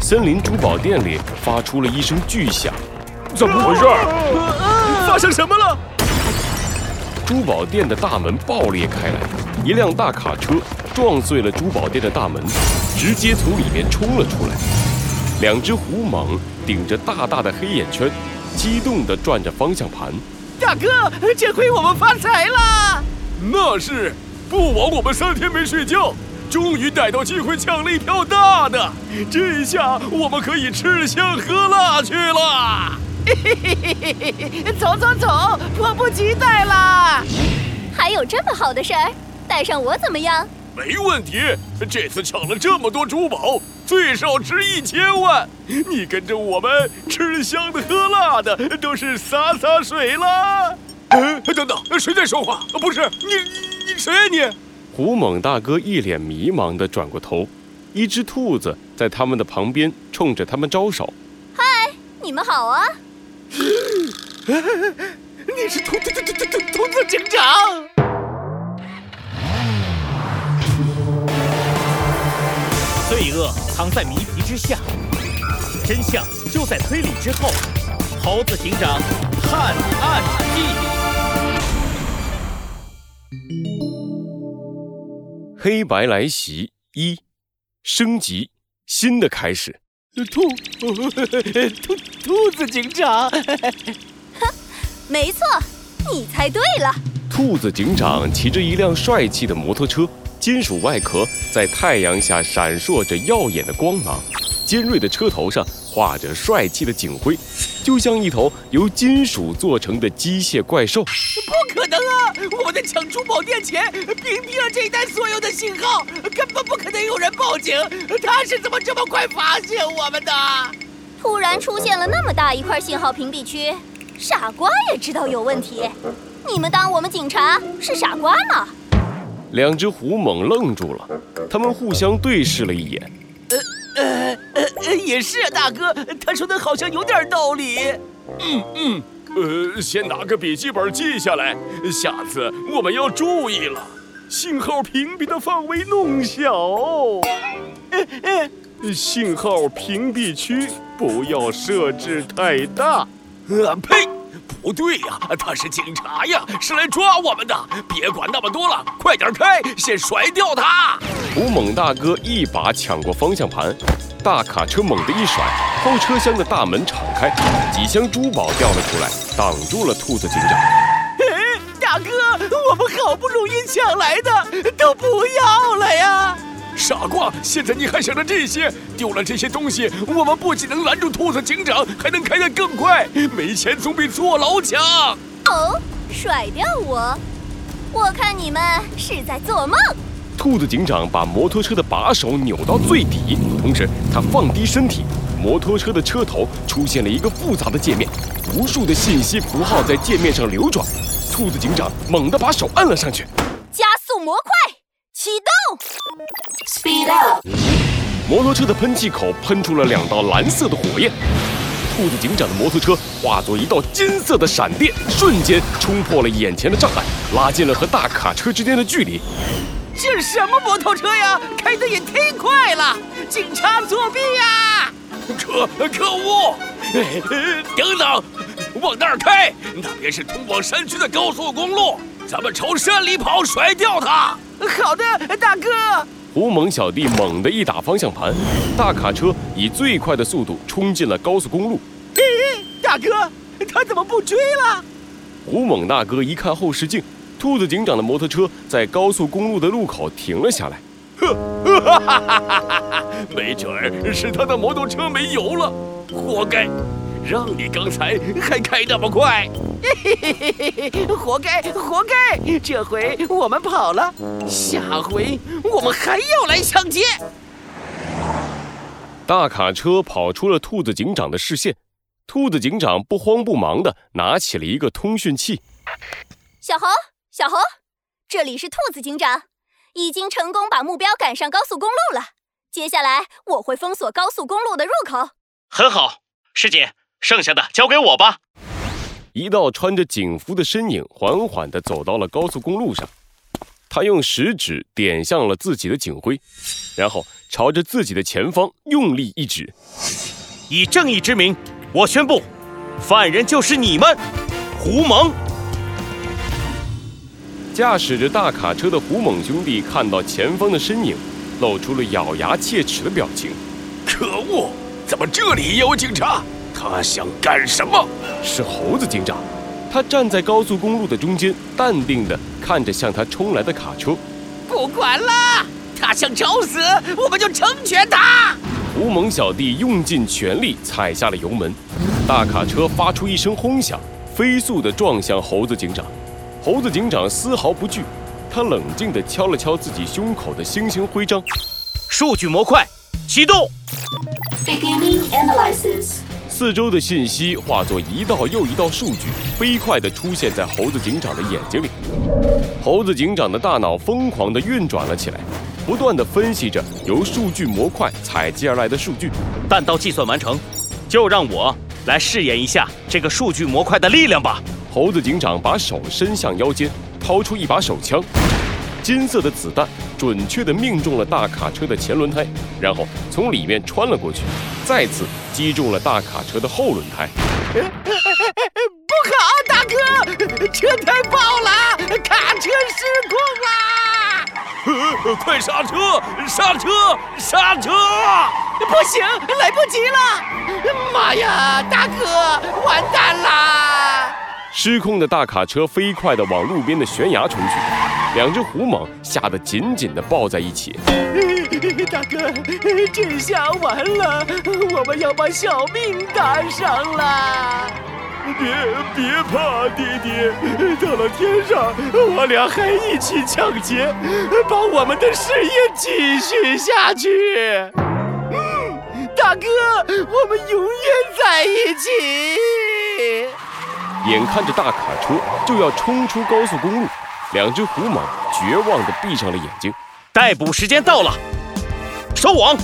森林珠宝店里发出了一声巨响。怎么回事？发生什么了？珠宝店的大门爆裂开来，一辆大卡车撞碎了珠宝店的大门，直接从里面冲了出来。两只虎蟒顶着大大的黑眼圈，激动地转着方向盘。大哥，这回我们发财了！那是，不枉我们三天没睡觉，终于逮到机会抢了一票大的。这下我们可以吃香喝辣去了。嘿嘿嘿嘿嘿嘿，走走走，迫不及待啦！还有这么好的事儿，带上我怎么样？没问题，这次抢了这么多珠宝，最少值一千万。你跟着我们吃香的喝辣的，都是洒洒水了。嗯，等等，谁在说话？不是你，你谁呀你？胡猛大哥一脸迷茫地转过头，一只兔子在他们的旁边冲着他们招手：“嗨，你们好啊！”你是兔兔兔兔兔兔子警长。罪恶藏在谜题之下，真相就在推理之后。猴子警长探案记，黑白来袭一升级，新的开始。兔兔兔子警长，哼，没错，你猜对了。兔子警长骑着一辆帅气的摩托车。金属外壳在太阳下闪烁着耀眼的光芒，尖锐的车头上画着帅气的警徽，就像一头由金属做成的机械怪兽。不可能啊！我们在抢珠宝店前屏蔽了这一带所有的信号，根本不可能有人报警。他是怎么这么快发现我们的？突然出现了那么大一块信号屏蔽区，傻瓜也知道有问题。你们当我们警察是傻瓜吗？两只虎猛愣住了，他们互相对视了一眼。也是啊，大哥，他说的好像有点道理。嗯嗯，呃，先拿个笔记本记下来，下次我们要注意了，信号屏蔽的范围弄小。呃呃，信号屏蔽区不要设置太大。呃呸！不对呀，他是警察呀，是来抓我们的。别管那么多了，快点开，先甩掉他！胡猛大哥一把抢过方向盘，大卡车猛地一甩，后车厢的大门敞开，几箱珠宝掉了出来，挡住了兔子警长。大哥，我们好不容易抢来的，都不要了呀！傻瓜！现在你还想着这些？丢了这些东西，我们不仅能拦住兔子警长，还能开得更快。没钱总比坐牢强。哦，甩掉我？我看你们是在做梦。兔子警长把摩托车的把手扭到最底，同时他放低身体，摩托车的车头出现了一个复杂的界面，无数的信息符号在界面上流转。兔子警长猛地把手按了上去，加速模块。启动，Speed up。摩托车的喷气口喷出了两道蓝色的火焰，兔子警长的摩托车化作一道金色的闪电，瞬间冲破了眼前的障碍，拉近了和大卡车之间的距离。这是什么摩托车呀？开的也忒快了！警察作弊呀！可可恶！等等，往那儿开，那边是通往山区的高速公路，咱们朝山里跑，甩掉它。好的，大哥。胡猛小弟猛地一打方向盘，大卡车以最快的速度冲进了高速公路。咦，大哥，他怎么不追了？胡猛大哥一看后视镜，兔子警长的摩托车在高速公路的路口停了下来。呵，哈哈哈哈哈！没准儿是他的摩托车没油了，活该。让你刚才还开那么快，嘿嘿嘿嘿嘿，活该活该！这回我们跑了，下回我们还要来抢劫。大卡车跑出了兔子警长的视线，兔子警长不慌不忙的拿起了一个通讯器。小猴，小红，这里是兔子警长，已经成功把目标赶上高速公路了。接下来我会封锁高速公路的入口。很好，师姐。剩下的交给我吧。一道穿着警服的身影缓缓地走到了高速公路上，他用食指点向了自己的警徽，然后朝着自己的前方用力一指。以正义之名，我宣布，犯人就是你们，胡蒙。驾驶着大卡车的胡猛兄弟看到前方的身影，露出了咬牙切齿的表情。可恶！怎么这里也有警察？他想干什么？是猴子警长，他站在高速公路的中间，淡定地看着向他冲来的卡车。不管了，他想找死，我们就成全他。胡猛小弟用尽全力踩下了油门，大卡车发出一声轰响，飞速地撞向猴子警长。猴子警长丝毫不惧，他冷静地敲了敲自己胸口的星星徽章。数据模块启动。Beginning analysis 四周的信息化作一道又一道数据，飞快地出现在猴子警长的眼睛里。猴子警长的大脑疯狂地运转了起来。不断地分析着由数据模块采集而来的数据，弹道计算完成，就让我来试验一下这个数据模块的力量吧。猴子警长把手伸向腰间，掏出一把手枪，金色的子弹准确地命中了大卡车的前轮胎，然后从里面穿了过去，再次击中了大卡车的后轮胎。不好，大哥，车胎爆了，卡车失控啦！快刹车！刹车！刹车！不行，来不及了！妈呀，大哥，完蛋啦！失控的大卡车飞快地往路边的悬崖冲去，两只虎蟒吓得紧紧地抱在一起。大哥，这下完了，我们要把小命搭上了。别别怕，弟弟，到了天上，我俩还一起抢劫，把我们的事业继续下去。嗯，大哥，我们永远在一起。眼看着大卡车就要冲出高速公路，两只虎蟒绝望地闭上了眼睛。逮捕时间到了，收网。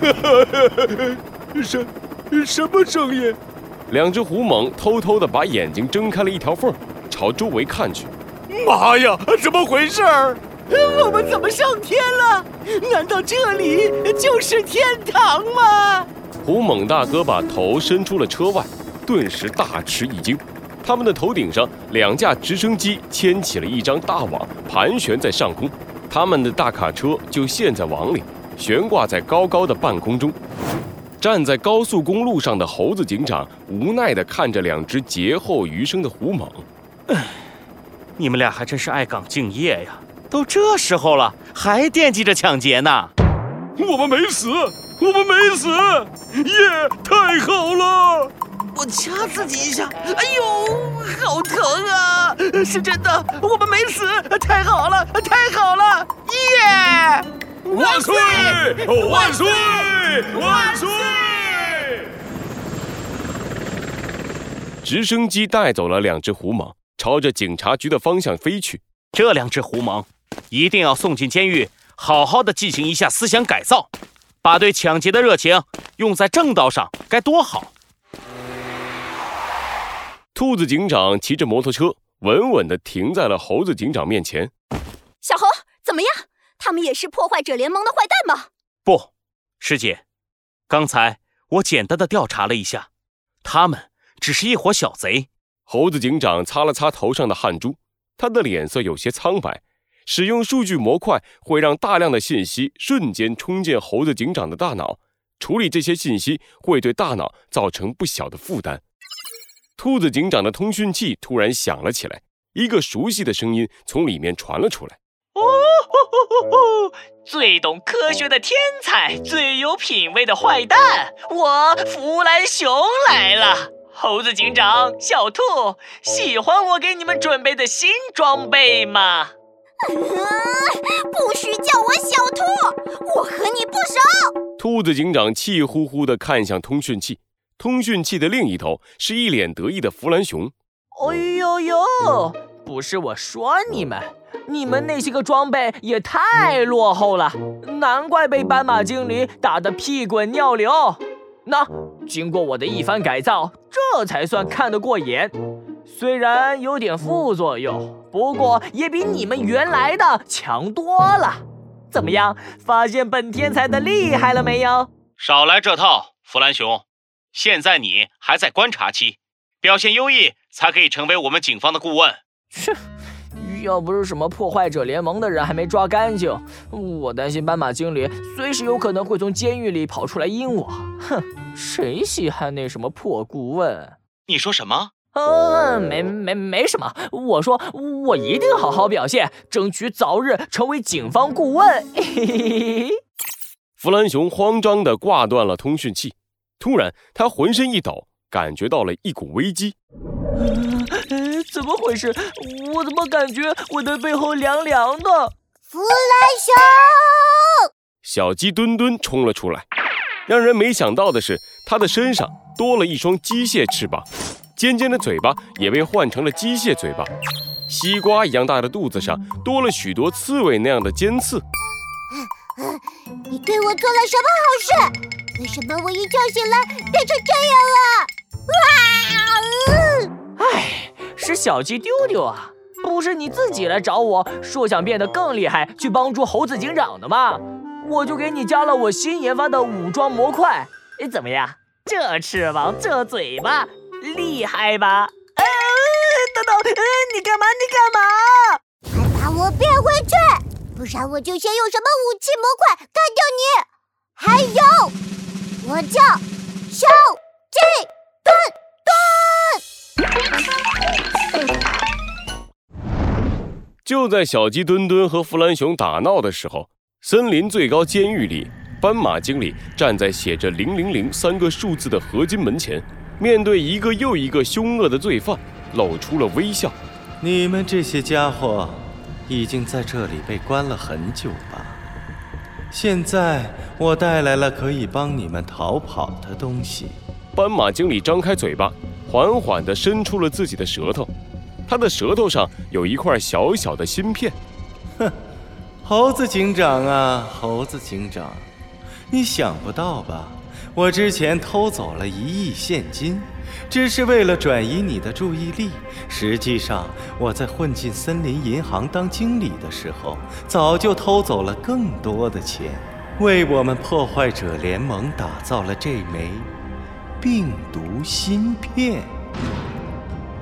哈哈哈哈是。什么声音？两只虎蟒偷偷地把眼睛睁开了一条缝，朝周围看去。妈呀，怎么回事？我们怎么上天了？难道这里就是天堂吗？虎蟒大哥把头伸出了车外，顿时大吃一惊。他们的头顶上，两架直升机牵起了一张大网，盘旋在上空。他们的大卡车就陷在网里，悬挂在高高的半空中。站在高速公路上的猴子警长无奈地看着两只劫后余生的虎蟒，你们俩还真是爱岗敬业呀！都这时候了，还惦记着抢劫呢。我们没死，我们没死，耶！太好了！我掐自己一下，哎呦，好疼啊！是真的，我们没死，太好了，太好了，耶！万岁！万岁！万岁！直升机带走了两只虎蟒，朝着警察局的方向飞去。这两只虎蟒一定要送进监狱，好好的进行一下思想改造，把对抢劫的热情用在正道上，该多好！兔子警长骑着摩托车，稳稳地停在了猴子警长面前。小猴，怎么样？他们也是破坏者联盟的坏蛋吗？不，师姐，刚才我简单的调查了一下，他们。只是一伙小贼。猴子警长擦了擦头上的汗珠，他的脸色有些苍白。使用数据模块会让大量的信息瞬间冲进猴子警长的大脑，处理这些信息会对大脑造成不小的负担。兔子警长的通讯器突然响了起来，一个熟悉的声音从里面传了出来：“哦，最懂科学的天才，最有品味的坏蛋，我弗兰熊来了。”猴子警长，小兔喜欢我给你们准备的新装备吗？不许叫我小兔，我和你不熟。兔子警长气呼呼地看向通讯器，通讯器的另一头是一脸得意的弗兰熊。哎呦呦，不是我说你们，你们那些个装备也太落后了，难怪被斑马精灵打得屁滚尿流。那经过我的一番改造，这才算看得过眼。虽然有点副作用，不过也比你们原来的强多了。怎么样？发现本天才的厉害了没有？少来这套，弗兰熊。现在你还在观察期，表现优异才可以成为我们警方的顾问。切，要不是什么破坏者联盟的人还没抓干净，我担心斑马经理随时有可能会从监狱里跑出来阴我。哼，谁稀罕那什么破顾问？你说什么？嗯，没没没什么。我说我一定好好表现，争取早日成为警方顾问。嘿嘿嘿。弗兰熊慌张地挂断了通讯器，突然他浑身一抖，感觉到了一股危机。怎么回事？我怎么感觉我的背后凉凉的？弗兰熊，小鸡墩墩冲了出来。让人没想到的是，它的身上多了一双机械翅膀。尖尖的嘴巴也被换成了机械嘴巴，西瓜一样大的肚子上多了许多刺猬那样的尖刺。你对我做了什么好事？为什么我一觉醒来变成这样了？啊！哎，是小鸡丢丢啊！不是你自己来找我说想变得更厉害，去帮助猴子警长的吗？我就给你加了我新研发的武装模块。哎，怎么样？这翅膀，这嘴巴。厉害吧？呃，等等，呃，你干嘛？你干嘛？还把我变回去？不然我就先用什么武器模块干掉你！还有，我叫小鸡墩墩。就在小鸡墩墩和弗兰熊打闹的时候，森林最高监狱里，斑马经理站在写着“零零零”三个数字的合金门前。面对一个又一个凶恶的罪犯，露出了微笑。你们这些家伙，已经在这里被关了很久吧？现在我带来了可以帮你们逃跑的东西。斑马经理张开嘴巴，缓缓地伸出了自己的舌头。他的舌头上有一块小小的芯片。哼，猴子警长啊，猴子警长，你想不到吧？我之前偷走了一亿现金，只是为了转移你的注意力。实际上，我在混进森林银行当经理的时候，早就偷走了更多的钱，为我们破坏者联盟打造了这枚病毒芯片。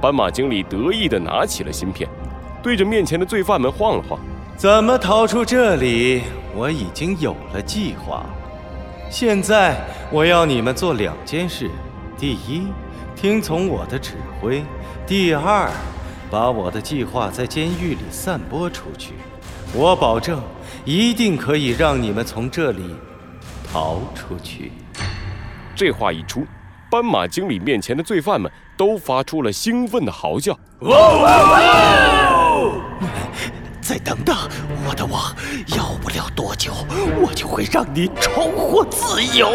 斑马经理得意地拿起了芯片，对着面前的罪犯们晃了晃：“怎么逃出这里？我已经有了计划。”现在我要你们做两件事：第一，听从我的指挥；第二，把我的计划在监狱里散播出去。我保证，一定可以让你们从这里逃出去。这话一出，斑马经理面前的罪犯们都发出了兴奋的嚎叫。哦哦哦再等等，我的王，要不了多久，我就会让你重获自由。